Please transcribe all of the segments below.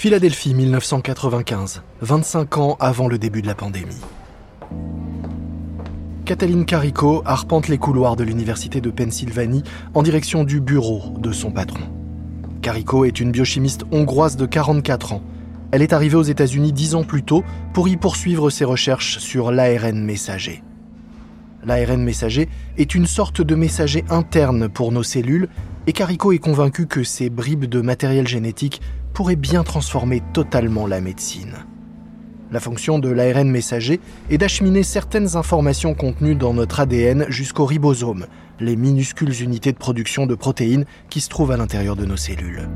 Philadelphie 1995, 25 ans avant le début de la pandémie. Cataline Carico arpente les couloirs de l'Université de Pennsylvanie en direction du bureau de son patron. Carico est une biochimiste hongroise de 44 ans. Elle est arrivée aux États-Unis dix ans plus tôt pour y poursuivre ses recherches sur l'ARN messager. L'ARN messager est une sorte de messager interne pour nos cellules et Carico est convaincu que ces bribes de matériel génétique pourrait bien transformer totalement la médecine. La fonction de l'ARN messager est d'acheminer certaines informations contenues dans notre ADN jusqu'au ribosome, les minuscules unités de production de protéines qui se trouvent à l'intérieur de nos cellules.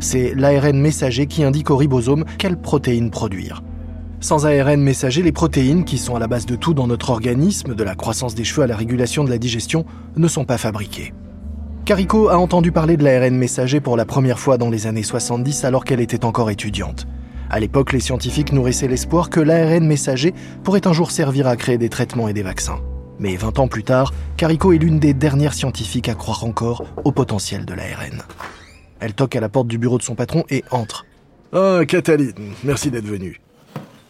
C'est l'ARN messager qui indique au ribosome quelles protéines produire. Sans ARN messager, les protéines, qui sont à la base de tout dans notre organisme, de la croissance des cheveux à la régulation de la digestion, ne sont pas fabriquées. Carico a entendu parler de l'ARN messager pour la première fois dans les années 70 alors qu'elle était encore étudiante. À l'époque, les scientifiques nourrissaient l'espoir que l'ARN messager pourrait un jour servir à créer des traitements et des vaccins. Mais 20 ans plus tard, Carico est l'une des dernières scientifiques à croire encore au potentiel de l'ARN. Elle toque à la porte du bureau de son patron et entre. Ah, Cataline, merci d'être venue.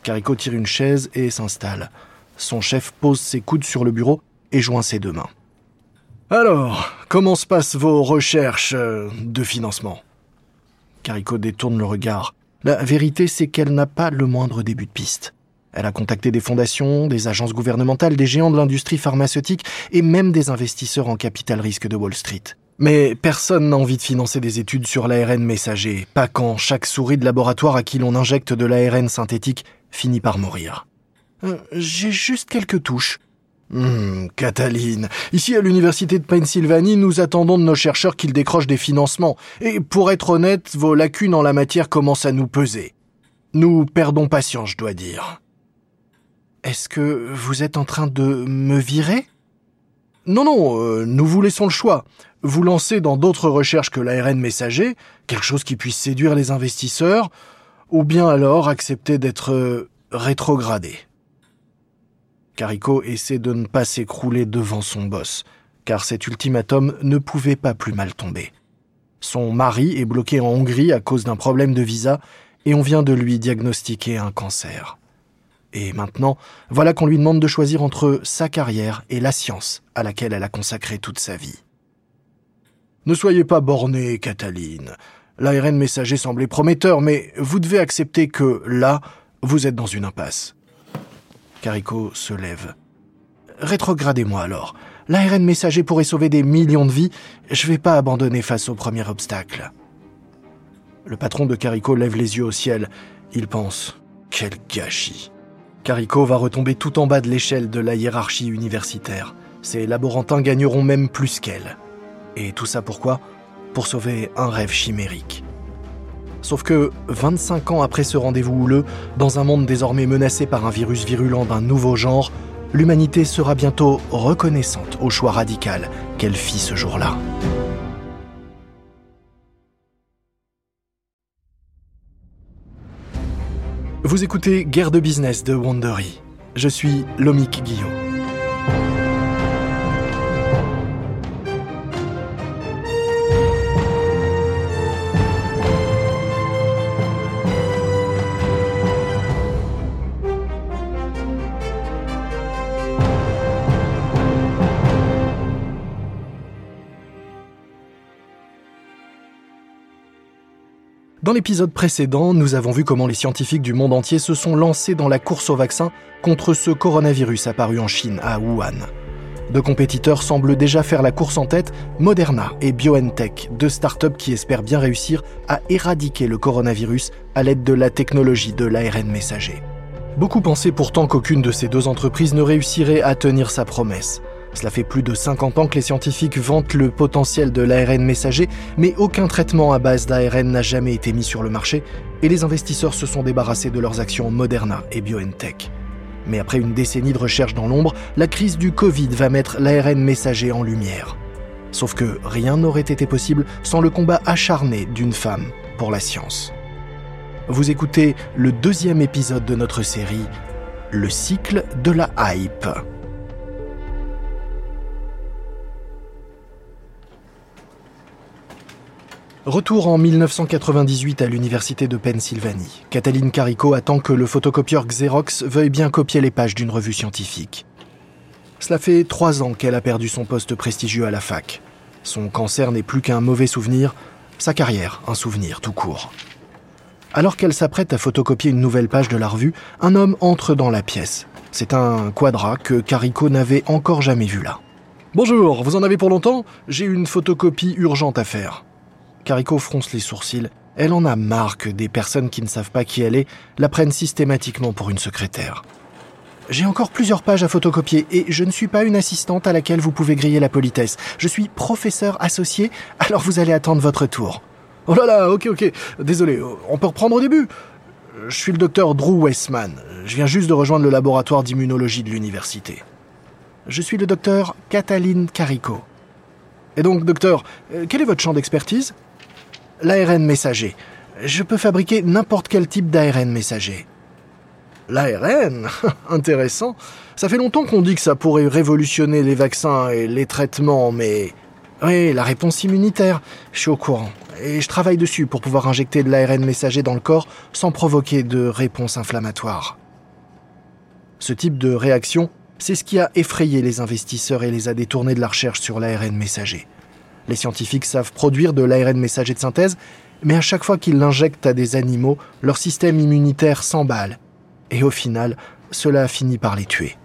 Carico tire une chaise et s'installe. Son chef pose ses coudes sur le bureau et joint ses deux mains. Alors, comment se passent vos recherches euh, de financement? Carico détourne le regard. La vérité, c'est qu'elle n'a pas le moindre début de piste. Elle a contacté des fondations, des agences gouvernementales, des géants de l'industrie pharmaceutique et même des investisseurs en capital risque de Wall Street. Mais personne n'a envie de financer des études sur l'ARN messager, pas quand chaque souris de laboratoire à qui l'on injecte de l'ARN synthétique finit par mourir. Euh, j'ai juste quelques touches, Hum, Cataline, ici à l'Université de Pennsylvanie, nous attendons de nos chercheurs qu'ils décrochent des financements. Et pour être honnête, vos lacunes en la matière commencent à nous peser. Nous perdons patience, je dois dire. Est-ce que vous êtes en train de me virer? Non, non, euh, nous vous laissons le choix. Vous lancer dans d'autres recherches que l'ARN messager, quelque chose qui puisse séduire les investisseurs, ou bien alors accepter d'être euh, rétrogradé. Carico essaie de ne pas s'écrouler devant son boss, car cet ultimatum ne pouvait pas plus mal tomber. Son mari est bloqué en Hongrie à cause d'un problème de visa et on vient de lui diagnostiquer un cancer. Et maintenant, voilà qu'on lui demande de choisir entre sa carrière et la science à laquelle elle a consacré toute sa vie. Ne soyez pas bornée, Cataline. L'ARN messager semblait prometteur, mais vous devez accepter que, là, vous êtes dans une impasse. Carico se lève. Rétrogradez-moi alors. L'ARN messager pourrait sauver des millions de vies. Je vais pas abandonner face au premier obstacle. Le patron de Carico lève les yeux au ciel. Il pense Quel gâchis. Carico va retomber tout en bas de l'échelle de la hiérarchie universitaire. Ses laborantins gagneront même plus qu'elle. Et tout ça pourquoi? Pour sauver un rêve chimérique. Sauf que, 25 ans après ce rendez-vous houleux, dans un monde désormais menacé par un virus virulent d'un nouveau genre, l'humanité sera bientôt reconnaissante au choix radical qu'elle fit ce jour-là. Vous écoutez Guerre de business de Wandery. Je suis Lomik Guillot. Dans l'épisode précédent, nous avons vu comment les scientifiques du monde entier se sont lancés dans la course au vaccin contre ce coronavirus apparu en Chine, à Wuhan. Deux compétiteurs semblent déjà faire la course en tête, Moderna et BioNTech, deux startups qui espèrent bien réussir à éradiquer le coronavirus à l'aide de la technologie de l'ARN messager. Beaucoup pensaient pourtant qu'aucune de ces deux entreprises ne réussirait à tenir sa promesse. Cela fait plus de 50 ans que les scientifiques vantent le potentiel de l'ARN messager, mais aucun traitement à base d'ARN n'a jamais été mis sur le marché et les investisseurs se sont débarrassés de leurs actions Moderna et BioNTech. Mais après une décennie de recherche dans l'ombre, la crise du Covid va mettre l'ARN messager en lumière. Sauf que rien n'aurait été possible sans le combat acharné d'une femme pour la science. Vous écoutez le deuxième épisode de notre série, Le cycle de la hype. Retour en 1998 à l'université de Pennsylvanie. Cataline Carico attend que le photocopieur Xerox veuille bien copier les pages d'une revue scientifique. Cela fait trois ans qu'elle a perdu son poste prestigieux à la fac. Son cancer n'est plus qu'un mauvais souvenir, sa carrière un souvenir tout court. Alors qu'elle s'apprête à photocopier une nouvelle page de la revue, un homme entre dans la pièce. C'est un quadra que Carico n'avait encore jamais vu là. Bonjour, vous en avez pour longtemps? J'ai une photocopie urgente à faire. Carico fronce les sourcils. Elle en a marre que des personnes qui ne savent pas qui elle est la prennent systématiquement pour une secrétaire. J'ai encore plusieurs pages à photocopier et je ne suis pas une assistante à laquelle vous pouvez griller la politesse. Je suis professeur associé, alors vous allez attendre votre tour. Oh là là, ok, ok. Désolé, on peut reprendre au début Je suis le docteur Drew Westman. Je viens juste de rejoindre le laboratoire d'immunologie de l'université. Je suis le docteur Cataline Carico. Et donc, docteur, euh, quel est votre champ d'expertise? L'ARN messager. Je peux fabriquer n'importe quel type d'ARN messager. L'ARN Intéressant. Ça fait longtemps qu'on dit que ça pourrait révolutionner les vaccins et les traitements, mais... Oui, la réponse immunitaire. Je suis au courant. Et je travaille dessus pour pouvoir injecter de l'ARN messager dans le corps sans provoquer de réponse inflammatoire. Ce type de réaction, c'est ce qui a effrayé les investisseurs et les a détournés de la recherche sur l'ARN messager. Les scientifiques savent produire de l'ARN messager de synthèse, mais à chaque fois qu'ils l'injectent à des animaux, leur système immunitaire s'emballe. Et au final, cela finit par les tuer.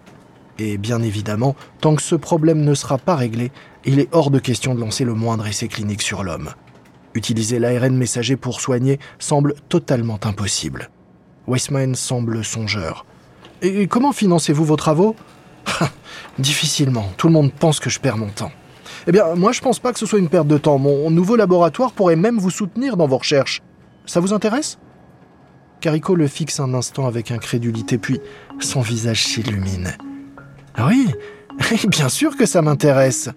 Et bien évidemment, tant que ce problème ne sera pas réglé, il est hors de question de lancer le moindre essai clinique sur l'homme. Utiliser l'ARN messager pour soigner semble totalement impossible. Weissman semble songeur. Et comment financez-vous vos travaux? Difficilement. Tout le monde pense que je perds mon temps. Eh bien, moi je pense pas que ce soit une perte de temps. Mon nouveau laboratoire pourrait même vous soutenir dans vos recherches. Ça vous intéresse? Carico le fixe un instant avec incrédulité, puis son visage s'illumine. Ah oui, bien sûr que ça m'intéresse.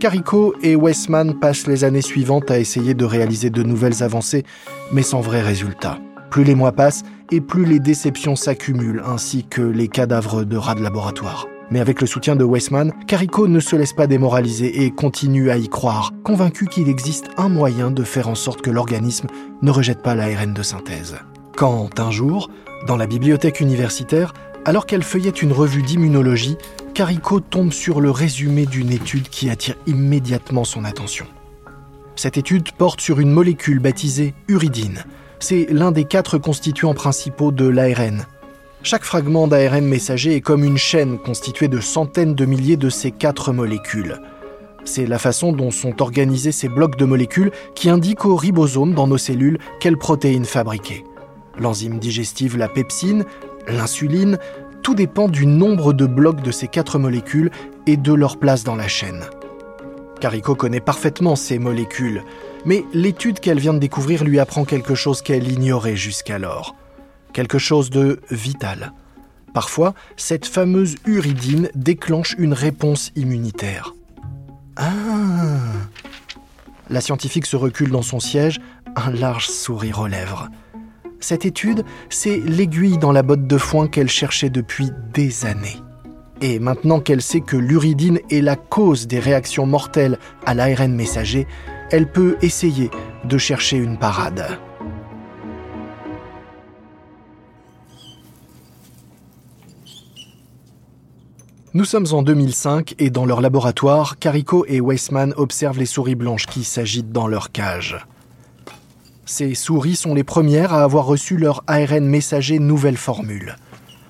Carico et Westman passent les années suivantes à essayer de réaliser de nouvelles avancées, mais sans vrai résultat. Plus les mois passent et plus les déceptions s'accumulent, ainsi que les cadavres de rats de laboratoire. Mais avec le soutien de Weissman, Carico ne se laisse pas démoraliser et continue à y croire, convaincu qu'il existe un moyen de faire en sorte que l'organisme ne rejette pas l'ARN de synthèse. Quand, un jour, dans la bibliothèque universitaire, alors qu'elle feuillette une revue d'immunologie, Carico tombe sur le résumé d'une étude qui attire immédiatement son attention. Cette étude porte sur une molécule baptisée uridine. C'est l'un des quatre constituants principaux de l'ARN, chaque fragment d'ARN messager est comme une chaîne constituée de centaines de milliers de ces quatre molécules. C'est la façon dont sont organisés ces blocs de molécules qui indiquent au ribosome dans nos cellules quelles protéines fabriquer. L'enzyme digestive, la pepsine, l'insuline, tout dépend du nombre de blocs de ces quatre molécules et de leur place dans la chaîne. Carico connaît parfaitement ces molécules, mais l'étude qu'elle vient de découvrir lui apprend quelque chose qu'elle ignorait jusqu'alors quelque chose de vital. Parfois, cette fameuse uridine déclenche une réponse immunitaire. Ah La scientifique se recule dans son siège, un large sourire aux lèvres. Cette étude, c'est l'aiguille dans la botte de foin qu'elle cherchait depuis des années. Et maintenant qu'elle sait que l'uridine est la cause des réactions mortelles à l'ARN messager, elle peut essayer de chercher une parade. Nous sommes en 2005 et dans leur laboratoire, Carico et Weissman observent les souris blanches qui s'agitent dans leur cage. Ces souris sont les premières à avoir reçu leur ARN messager nouvelle formule.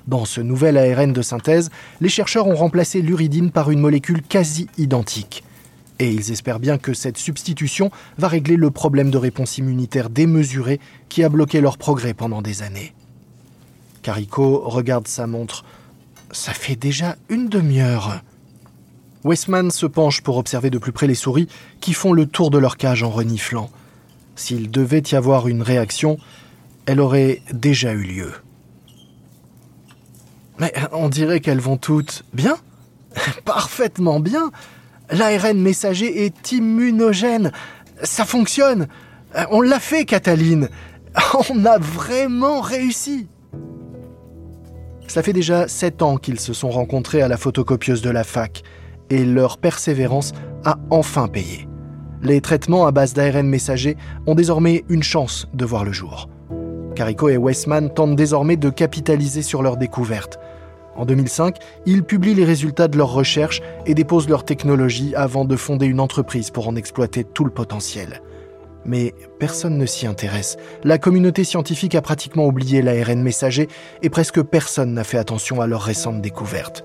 Dans ce nouvel ARN de synthèse, les chercheurs ont remplacé l'uridine par une molécule quasi identique. Et ils espèrent bien que cette substitution va régler le problème de réponse immunitaire démesurée qui a bloqué leur progrès pendant des années. Carico regarde sa montre. Ça fait déjà une demi-heure. Westman se penche pour observer de plus près les souris qui font le tour de leur cage en reniflant. S'il devait y avoir une réaction, elle aurait déjà eu lieu. Mais on dirait qu'elles vont toutes bien Parfaitement bien L'ARN messager est immunogène. Ça fonctionne. On l'a fait, Cataline. On a vraiment réussi. Ça fait déjà sept ans qu'ils se sont rencontrés à la photocopieuse de la fac, et leur persévérance a enfin payé. Les traitements à base d'ARN messager ont désormais une chance de voir le jour. Carico et Weissman tentent désormais de capitaliser sur leur découverte. En 2005, ils publient les résultats de leurs recherches et déposent leur technologie avant de fonder une entreprise pour en exploiter tout le potentiel. Mais personne ne s'y intéresse. La communauté scientifique a pratiquement oublié l'ARN messager et presque personne n'a fait attention à leur récente découverte.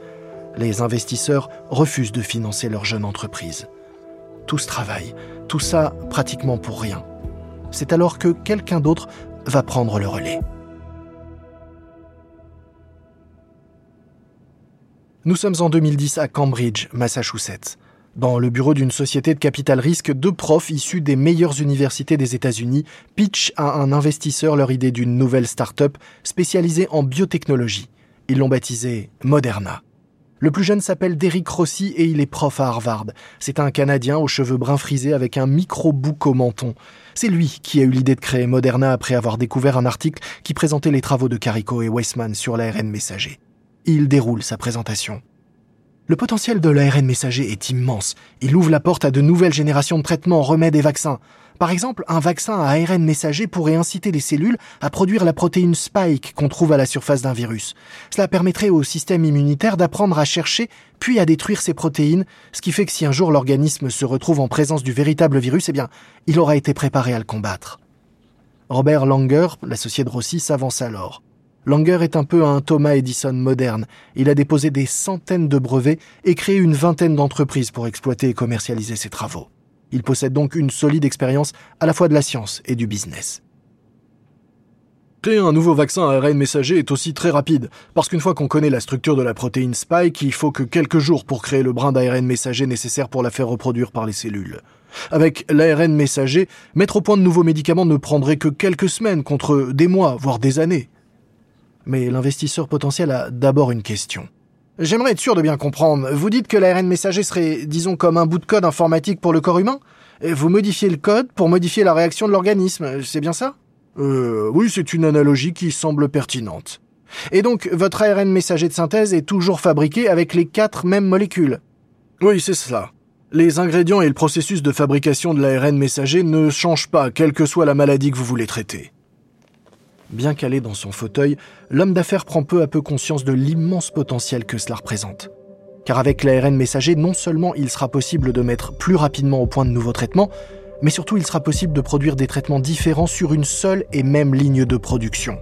Les investisseurs refusent de financer leur jeune entreprise. Tout ce travail, tout ça pratiquement pour rien. C'est alors que quelqu'un d'autre va prendre le relais. Nous sommes en 2010 à Cambridge, Massachusetts. Dans le bureau d'une société de capital risque, deux profs issus des meilleures universités des États-Unis pitchent à un investisseur leur idée d'une nouvelle start-up spécialisée en biotechnologie. Ils l'ont baptisée Moderna. Le plus jeune s'appelle Derrick Rossi et il est prof à Harvard. C'est un Canadien aux cheveux bruns frisés avec un micro-bouc au menton. C'est lui qui a eu l'idée de créer Moderna après avoir découvert un article qui présentait les travaux de Carico et Weissman sur l'ARN messager. Il déroule sa présentation. Le potentiel de l'ARN messager est immense. Il ouvre la porte à de nouvelles générations de traitements, remèdes et vaccins. Par exemple, un vaccin à ARN messager pourrait inciter les cellules à produire la protéine spike qu'on trouve à la surface d'un virus. Cela permettrait au système immunitaire d'apprendre à chercher puis à détruire ces protéines, ce qui fait que si un jour l'organisme se retrouve en présence du véritable virus, eh bien, il aura été préparé à le combattre. Robert Langer, l'associé de Rossi, s'avance alors. Langer est un peu un Thomas Edison moderne. Il a déposé des centaines de brevets et créé une vingtaine d'entreprises pour exploiter et commercialiser ses travaux. Il possède donc une solide expérience à la fois de la science et du business. Créer un nouveau vaccin à ARN messager est aussi très rapide, parce qu'une fois qu'on connaît la structure de la protéine spike, il faut que quelques jours pour créer le brin d'ARN messager nécessaire pour la faire reproduire par les cellules. Avec l'ARN messager, mettre au point de nouveaux médicaments ne prendrait que quelques semaines contre des mois, voire des années. Mais l'investisseur potentiel a d'abord une question. J'aimerais être sûr de bien comprendre. Vous dites que l'ARN messager serait, disons, comme un bout de code informatique pour le corps humain Vous modifiez le code pour modifier la réaction de l'organisme, c'est bien ça? Euh, oui, c'est une analogie qui semble pertinente. Et donc, votre ARN messager de synthèse est toujours fabriqué avec les quatre mêmes molécules? Oui, c'est cela. Les ingrédients et le processus de fabrication de l'ARN messager ne changent pas, quelle que soit la maladie que vous voulez traiter. Bien calé dans son fauteuil, l'homme d'affaires prend peu à peu conscience de l'immense potentiel que cela représente. Car avec l'ARN messager, non seulement il sera possible de mettre plus rapidement au point de nouveaux traitements, mais surtout il sera possible de produire des traitements différents sur une seule et même ligne de production.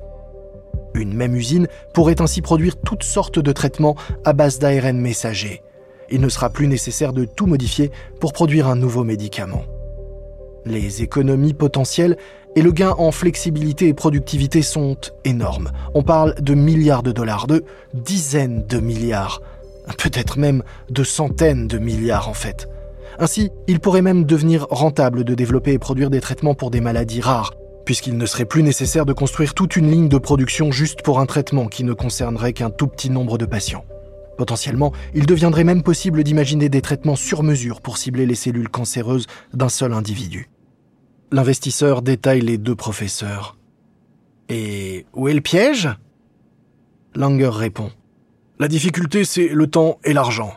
Une même usine pourrait ainsi produire toutes sortes de traitements à base d'ARN messager. Il ne sera plus nécessaire de tout modifier pour produire un nouveau médicament. Les économies potentielles et le gain en flexibilité et productivité sont énormes. On parle de milliards de dollars, de dizaines de milliards, peut-être même de centaines de milliards en fait. Ainsi, il pourrait même devenir rentable de développer et produire des traitements pour des maladies rares, puisqu'il ne serait plus nécessaire de construire toute une ligne de production juste pour un traitement qui ne concernerait qu'un tout petit nombre de patients. Potentiellement, il deviendrait même possible d'imaginer des traitements sur mesure pour cibler les cellules cancéreuses d'un seul individu. L'investisseur détaille les deux professeurs. Et où est le piège? Langer répond. La difficulté, c'est le temps et l'argent.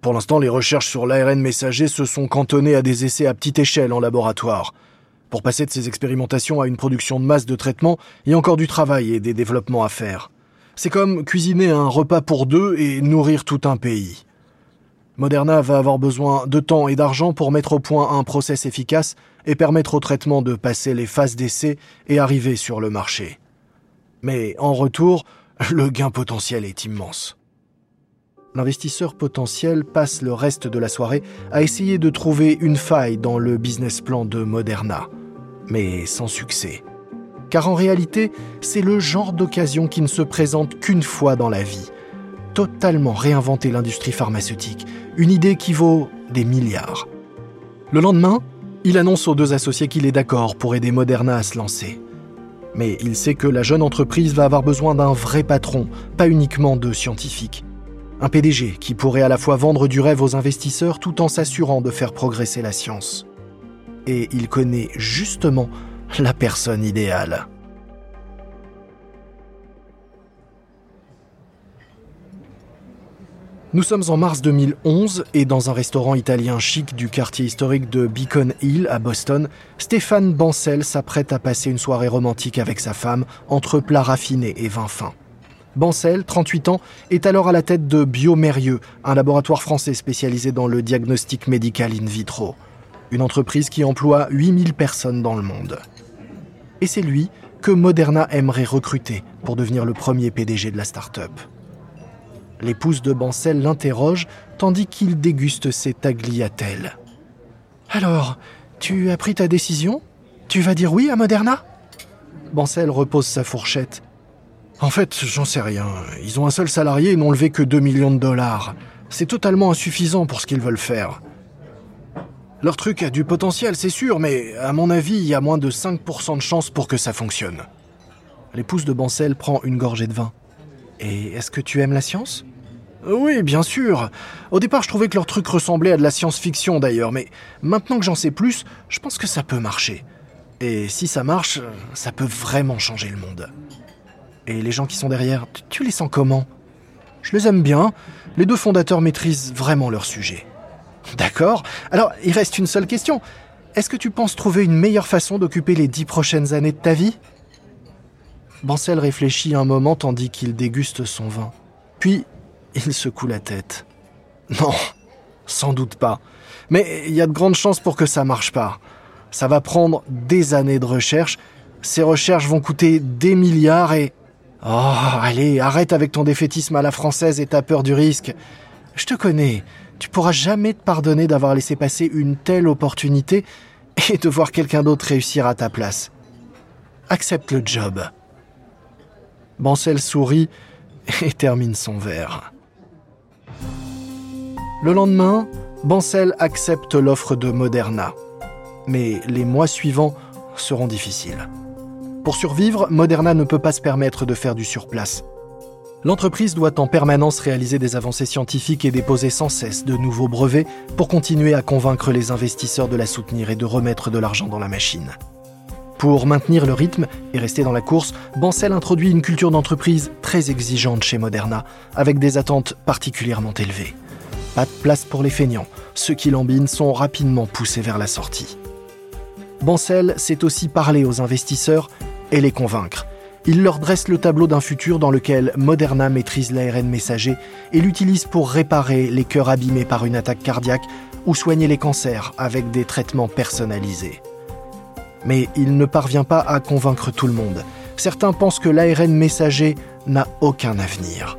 Pour l'instant, les recherches sur l'ARN messager se sont cantonnées à des essais à petite échelle en laboratoire. Pour passer de ces expérimentations à une production de masse de traitement, il y a encore du travail et des développements à faire. C'est comme cuisiner un repas pour deux et nourrir tout un pays. Moderna va avoir besoin de temps et d'argent pour mettre au point un process efficace et permettre au traitement de passer les phases d'essai et arriver sur le marché. Mais en retour, le gain potentiel est immense. L'investisseur potentiel passe le reste de la soirée à essayer de trouver une faille dans le business plan de Moderna, mais sans succès. Car en réalité, c'est le genre d'occasion qui ne se présente qu'une fois dans la vie. Totalement réinventer l'industrie pharmaceutique, une idée qui vaut des milliards. Le lendemain, il annonce aux deux associés qu'il est d'accord pour aider Moderna à se lancer. Mais il sait que la jeune entreprise va avoir besoin d'un vrai patron, pas uniquement de scientifiques. Un PDG qui pourrait à la fois vendre du rêve aux investisseurs tout en s'assurant de faire progresser la science. Et il connaît justement la personne idéale. Nous sommes en mars 2011 et dans un restaurant italien chic du quartier historique de Beacon Hill à Boston, Stéphane Bancel s'apprête à passer une soirée romantique avec sa femme entre plats raffinés et vin fin. Bancel, 38 ans, est alors à la tête de Biomérieux, un laboratoire français spécialisé dans le diagnostic médical in vitro. Une entreprise qui emploie 8000 personnes dans le monde. Et c'est lui que Moderna aimerait recruter pour devenir le premier PDG de la start-up. L'épouse de Bancel l'interroge tandis qu'il déguste ses tagliatelles. Alors, tu as pris ta décision? Tu vas dire oui à Moderna? Bancel repose sa fourchette. En fait, j'en sais rien. Ils ont un seul salarié et n'ont levé que 2 millions de dollars. C'est totalement insuffisant pour ce qu'ils veulent faire. Leur truc a du potentiel, c'est sûr, mais à mon avis, il y a moins de 5% de chances pour que ça fonctionne. L'épouse de Bancel prend une gorgée de vin. Et est-ce que tu aimes la science? Oui, bien sûr. Au départ, je trouvais que leur truc ressemblait à de la science-fiction d'ailleurs, mais maintenant que j'en sais plus, je pense que ça peut marcher. Et si ça marche, ça peut vraiment changer le monde. Et les gens qui sont derrière, tu les sens comment? Je les aime bien. Les deux fondateurs maîtrisent vraiment leur sujet. D'accord? Alors, il reste une seule question. Est-ce que tu penses trouver une meilleure façon d'occuper les dix prochaines années de ta vie? Bancel réfléchit un moment tandis qu'il déguste son vin. Puis il secoue la tête. Non, sans doute pas. Mais il y a de grandes chances pour que ça marche pas. Ça va prendre des années de recherche. Ces recherches vont coûter des milliards et... Oh, allez, arrête avec ton défaitisme à la française et ta peur du risque. Je te connais. Tu pourras jamais te pardonner d'avoir laissé passer une telle opportunité et de voir quelqu'un d'autre réussir à ta place. Accepte le job. Bancel sourit et termine son verre. Le lendemain, Bancel accepte l'offre de Moderna. Mais les mois suivants seront difficiles. Pour survivre, Moderna ne peut pas se permettre de faire du surplace. L'entreprise doit en permanence réaliser des avancées scientifiques et déposer sans cesse de nouveaux brevets pour continuer à convaincre les investisseurs de la soutenir et de remettre de l'argent dans la machine. Pour maintenir le rythme et rester dans la course, Bancel introduit une culture d'entreprise très exigeante chez Moderna, avec des attentes particulièrement élevées. Pas de place pour les feignants. Ceux qui lambinent sont rapidement poussés vers la sortie. Bancel sait aussi parler aux investisseurs et les convaincre. Il leur dresse le tableau d'un futur dans lequel Moderna maîtrise l'ARN messager et l'utilise pour réparer les cœurs abîmés par une attaque cardiaque ou soigner les cancers avec des traitements personnalisés. Mais il ne parvient pas à convaincre tout le monde. Certains pensent que l'ARN messager n'a aucun avenir.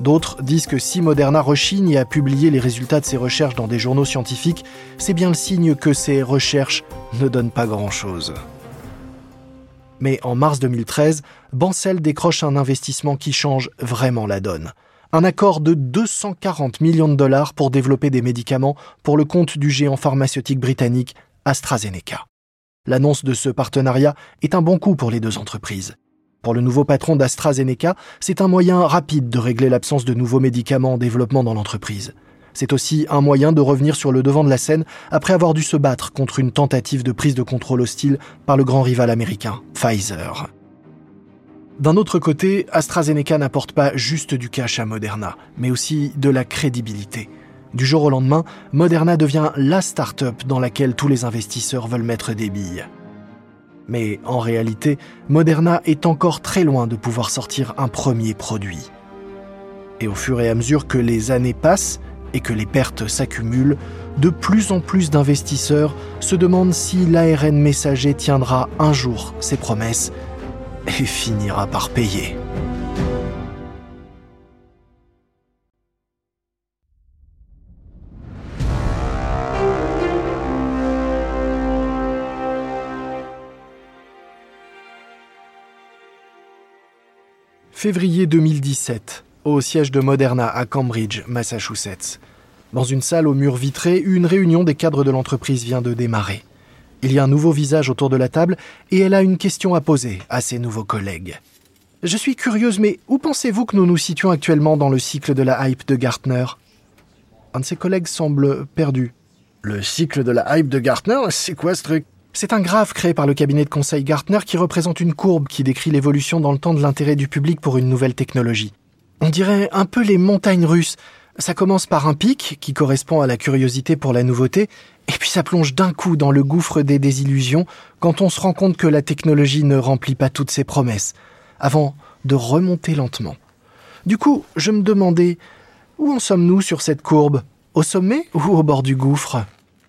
D'autres disent que si Moderna rechigne à publier les résultats de ses recherches dans des journaux scientifiques, c'est bien le signe que ces recherches ne donnent pas grand-chose. Mais en mars 2013, Bancel décroche un investissement qui change vraiment la donne. Un accord de 240 millions de dollars pour développer des médicaments pour le compte du géant pharmaceutique britannique AstraZeneca. L'annonce de ce partenariat est un bon coup pour les deux entreprises. Pour le nouveau patron d'AstraZeneca, c'est un moyen rapide de régler l'absence de nouveaux médicaments en développement dans l'entreprise. C'est aussi un moyen de revenir sur le devant de la scène après avoir dû se battre contre une tentative de prise de contrôle hostile par le grand rival américain, Pfizer. D'un autre côté, AstraZeneca n'apporte pas juste du cash à Moderna, mais aussi de la crédibilité. Du jour au lendemain, Moderna devient la start-up dans laquelle tous les investisseurs veulent mettre des billes. Mais en réalité, Moderna est encore très loin de pouvoir sortir un premier produit. Et au fur et à mesure que les années passent et que les pertes s'accumulent, de plus en plus d'investisseurs se demandent si l'ARN messager tiendra un jour ses promesses et finira par payer. Février 2017, au siège de Moderna à Cambridge, Massachusetts. Dans une salle aux murs vitrés, une réunion des cadres de l'entreprise vient de démarrer. Il y a un nouveau visage autour de la table et elle a une question à poser à ses nouveaux collègues. Je suis curieuse, mais où pensez-vous que nous nous situons actuellement dans le cycle de la hype de Gartner? Un de ses collègues semble perdu. Le cycle de la hype de Gartner, c'est quoi ce truc? C'est un graphe créé par le cabinet de conseil Gartner qui représente une courbe qui décrit l'évolution dans le temps de l'intérêt du public pour une nouvelle technologie. On dirait un peu les montagnes russes. Ça commence par un pic qui correspond à la curiosité pour la nouveauté, et puis ça plonge d'un coup dans le gouffre des désillusions quand on se rend compte que la technologie ne remplit pas toutes ses promesses, avant de remonter lentement. Du coup, je me demandais, où en sommes-nous sur cette courbe? Au sommet ou au bord du gouffre?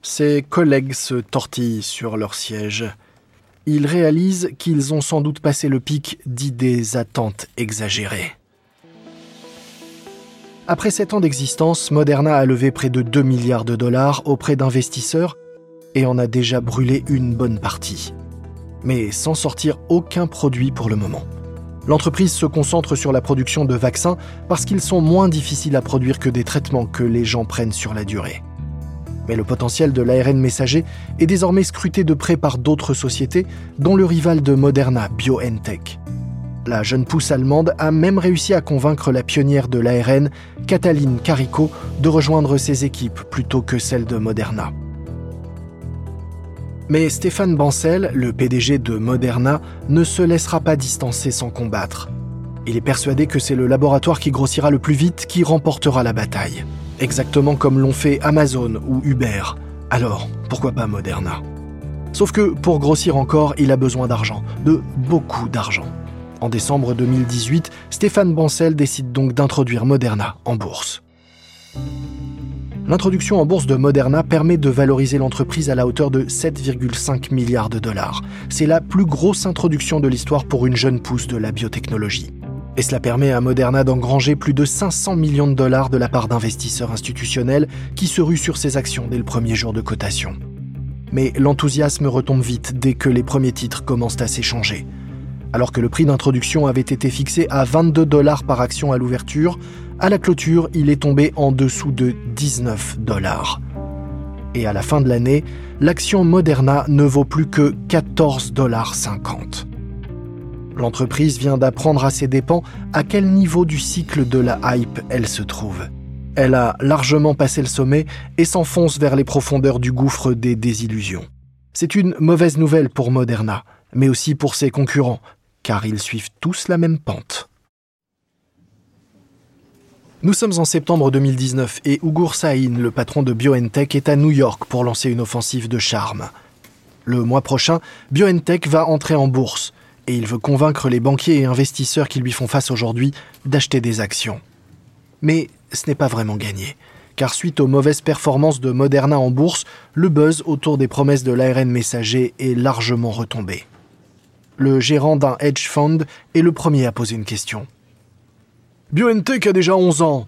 Ses collègues se tortillent sur leur siège. Ils réalisent qu'ils ont sans doute passé le pic d'idées attentes exagérées. Après sept ans d'existence, Moderna a levé près de 2 milliards de dollars auprès d'investisseurs et en a déjà brûlé une bonne partie. Mais sans sortir aucun produit pour le moment. L'entreprise se concentre sur la production de vaccins parce qu'ils sont moins difficiles à produire que des traitements que les gens prennent sur la durée. Mais le potentiel de l'ARN messager est désormais scruté de près par d'autres sociétés, dont le rival de Moderna, BioNTech. La jeune pousse allemande a même réussi à convaincre la pionnière de l'ARN, Katalin Kariko, de rejoindre ses équipes plutôt que celles de Moderna. Mais Stéphane Bancel, le PDG de Moderna, ne se laissera pas distancer sans combattre. Il est persuadé que c'est le laboratoire qui grossira le plus vite qui remportera la bataille. Exactement comme l'ont fait Amazon ou Uber. Alors, pourquoi pas Moderna? Sauf que pour grossir encore, il a besoin d'argent, de beaucoup d'argent. En décembre 2018, Stéphane Bancel décide donc d'introduire Moderna en bourse. L'introduction en bourse de Moderna permet de valoriser l'entreprise à la hauteur de 7,5 milliards de dollars. C'est la plus grosse introduction de l'histoire pour une jeune pousse de la biotechnologie. Et cela permet à Moderna d'engranger plus de 500 millions de dollars de la part d'investisseurs institutionnels qui se ruent sur ses actions dès le premier jour de cotation. Mais l'enthousiasme retombe vite dès que les premiers titres commencent à s'échanger. Alors que le prix d'introduction avait été fixé à 22 dollars par action à l'ouverture, à la clôture, il est tombé en dessous de 19 dollars. Et à la fin de l'année, l'action Moderna ne vaut plus que 14 dollars 50. L'entreprise vient d'apprendre à ses dépens à quel niveau du cycle de la hype elle se trouve. Elle a largement passé le sommet et s'enfonce vers les profondeurs du gouffre des désillusions. C'est une mauvaise nouvelle pour Moderna, mais aussi pour ses concurrents, car ils suivent tous la même pente. Nous sommes en septembre 2019 et Ugur Sahin, le patron de BioNTech, est à New York pour lancer une offensive de charme. Le mois prochain, BioNTech va entrer en bourse et il veut convaincre les banquiers et investisseurs qui lui font face aujourd'hui d'acheter des actions. Mais ce n'est pas vraiment gagné, car suite aux mauvaises performances de Moderna en bourse, le buzz autour des promesses de l'ARN messager est largement retombé le gérant d'un hedge fund, est le premier à poser une question. BioNTech a déjà 11 ans.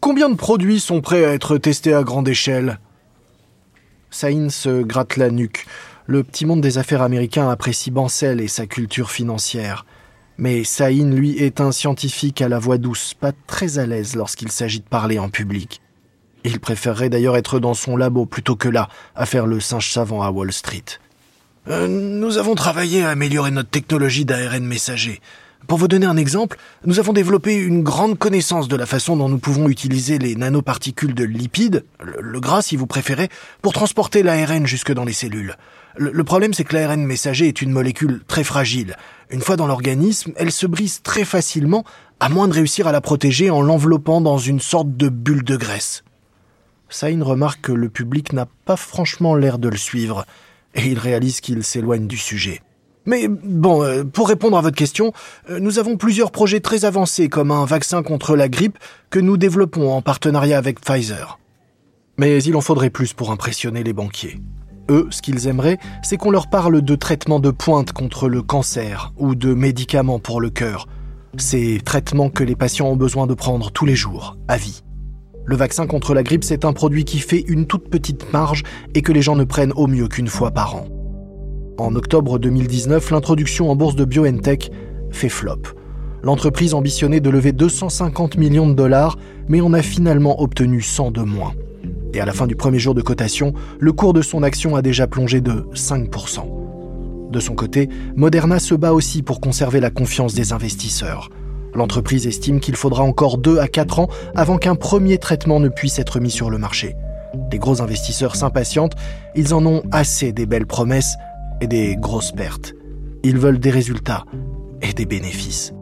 Combien de produits sont prêts à être testés à grande échelle? Saïn se gratte la nuque. Le petit monde des affaires américains apprécie Bancel et sa culture financière. Mais Saïn, lui, est un scientifique à la voix douce, pas très à l'aise lorsqu'il s'agit de parler en public. Il préférerait d'ailleurs être dans son labo plutôt que là, à faire le singe savant à Wall Street. Euh, nous avons travaillé à améliorer notre technologie d'ARN messager. Pour vous donner un exemple, nous avons développé une grande connaissance de la façon dont nous pouvons utiliser les nanoparticules de lipides, le, gras si vous préférez, pour transporter l'ARN jusque dans les cellules. Le, problème, c'est que l'ARN messager est une molécule très fragile. Une fois dans l'organisme, elle se brise très facilement, à moins de réussir à la protéger en l'enveloppant dans une sorte de bulle de graisse. Saïn remarque que le public n'a pas franchement l'air de le suivre et il réalise qu'il s'éloigne du sujet. Mais bon, euh, pour répondre à votre question, euh, nous avons plusieurs projets très avancés comme un vaccin contre la grippe que nous développons en partenariat avec Pfizer. Mais il en faudrait plus pour impressionner les banquiers. Eux, ce qu'ils aimeraient, c'est qu'on leur parle de traitements de pointe contre le cancer ou de médicaments pour le cœur. Ces traitements que les patients ont besoin de prendre tous les jours, à vie. Le vaccin contre la grippe, c'est un produit qui fait une toute petite marge et que les gens ne prennent au mieux qu'une fois par an. En octobre 2019, l'introduction en bourse de BioNTech fait flop. L'entreprise ambitionnait de lever 250 millions de dollars, mais en a finalement obtenu 100 de moins. Et à la fin du premier jour de cotation, le cours de son action a déjà plongé de 5%. De son côté, Moderna se bat aussi pour conserver la confiance des investisseurs. L'entreprise estime qu'il faudra encore 2 à 4 ans avant qu'un premier traitement ne puisse être mis sur le marché. Les gros investisseurs s'impatientent, ils en ont assez des belles promesses et des grosses pertes. Ils veulent des résultats et des bénéfices.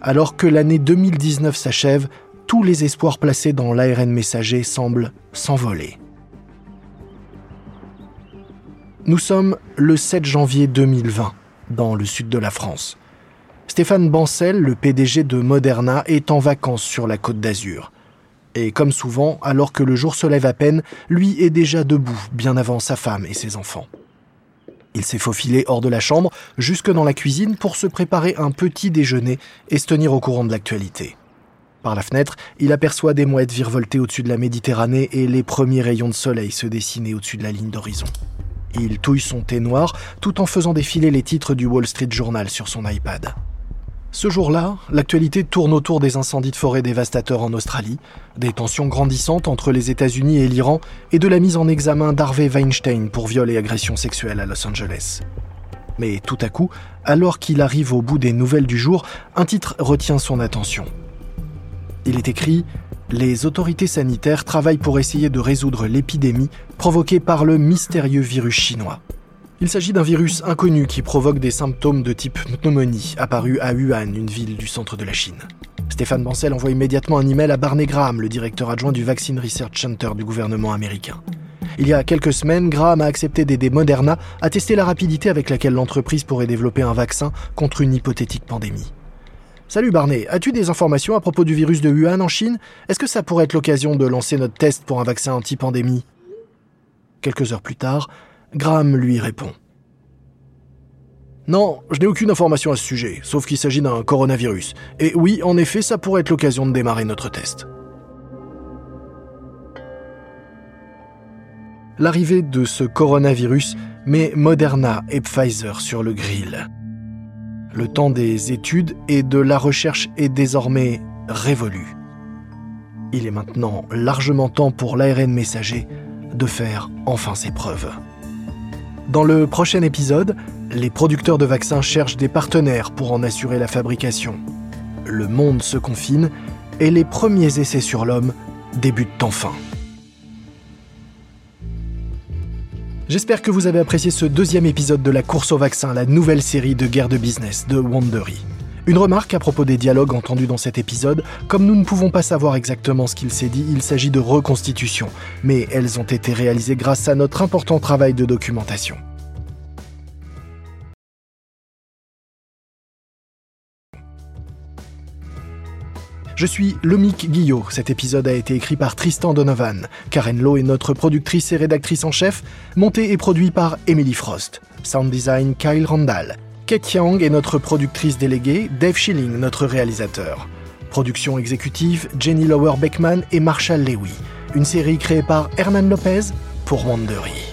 Alors que l'année 2019 s'achève, tous les espoirs placés dans l'ARN messager semblent s'envoler. Nous sommes le 7 janvier 2020, dans le sud de la France. Stéphane Bancel, le PDG de Moderna, est en vacances sur la côte d'Azur. Et comme souvent, alors que le jour se lève à peine, lui est déjà debout, bien avant sa femme et ses enfants. Il s'est faufilé hors de la chambre, jusque dans la cuisine, pour se préparer un petit déjeuner et se tenir au courant de l'actualité. Par la fenêtre, il aperçoit des mouettes virevolter au-dessus de la Méditerranée et les premiers rayons de soleil se dessiner au-dessus de la ligne d'horizon. Il touille son thé noir tout en faisant défiler les titres du Wall Street Journal sur son iPad. Ce jour-là, l'actualité tourne autour des incendies de forêt dévastateurs en Australie, des tensions grandissantes entre les États-Unis et l'Iran et de la mise en examen d'Harvey Weinstein pour viol et agression sexuelle à Los Angeles. Mais tout à coup, alors qu'il arrive au bout des nouvelles du jour, un titre retient son attention. Il est écrit Les autorités sanitaires travaillent pour essayer de résoudre l'épidémie provoquée par le mystérieux virus chinois. Il s'agit d'un virus inconnu qui provoque des symptômes de type pneumonie, apparu à Wuhan, une ville du centre de la Chine. Stéphane Bancel envoie immédiatement un email à Barney Graham, le directeur adjoint du Vaccine Research Center du gouvernement américain. Il y a quelques semaines, Graham a accepté d'aider Moderna à tester la rapidité avec laquelle l'entreprise pourrait développer un vaccin contre une hypothétique pandémie. Salut Barney, as-tu des informations à propos du virus de Wuhan en Chine? Est-ce que ça pourrait être l'occasion de lancer notre test pour un vaccin anti-pandémie? Quelques heures plus tard, Graham lui répond. Non, je n'ai aucune information à ce sujet, sauf qu'il s'agit d'un coronavirus. Et oui, en effet, ça pourrait être l'occasion de démarrer notre test. L'arrivée de ce coronavirus met Moderna et Pfizer sur le grill. Le temps des études et de la recherche est désormais révolu. Il est maintenant largement temps pour l'ARN messager de faire enfin ses preuves. Dans le prochain épisode, les producteurs de vaccins cherchent des partenaires pour en assurer la fabrication. Le monde se confine et les premiers essais sur l'homme débutent enfin. J'espère que vous avez apprécié ce deuxième épisode de la course au vaccin, la nouvelle série de guerre de business de Wandery. Une remarque à propos des dialogues entendus dans cet épisode, comme nous ne pouvons pas savoir exactement ce qu'il s'est dit, il s'agit de reconstitutions, mais elles ont été réalisées grâce à notre important travail de documentation. Je suis Lomic Guillot. Cet épisode a été écrit par Tristan Donovan. Karen Lowe est notre productrice et rédactrice en chef, monté et produit par Emily Frost. Sound design Kyle Randall. Kate Young est notre productrice déléguée, Dave Schilling notre réalisateur. Production exécutive Jenny Lower Beckman et Marshall Lewy. Une série créée par Hernan Lopez pour Wandery.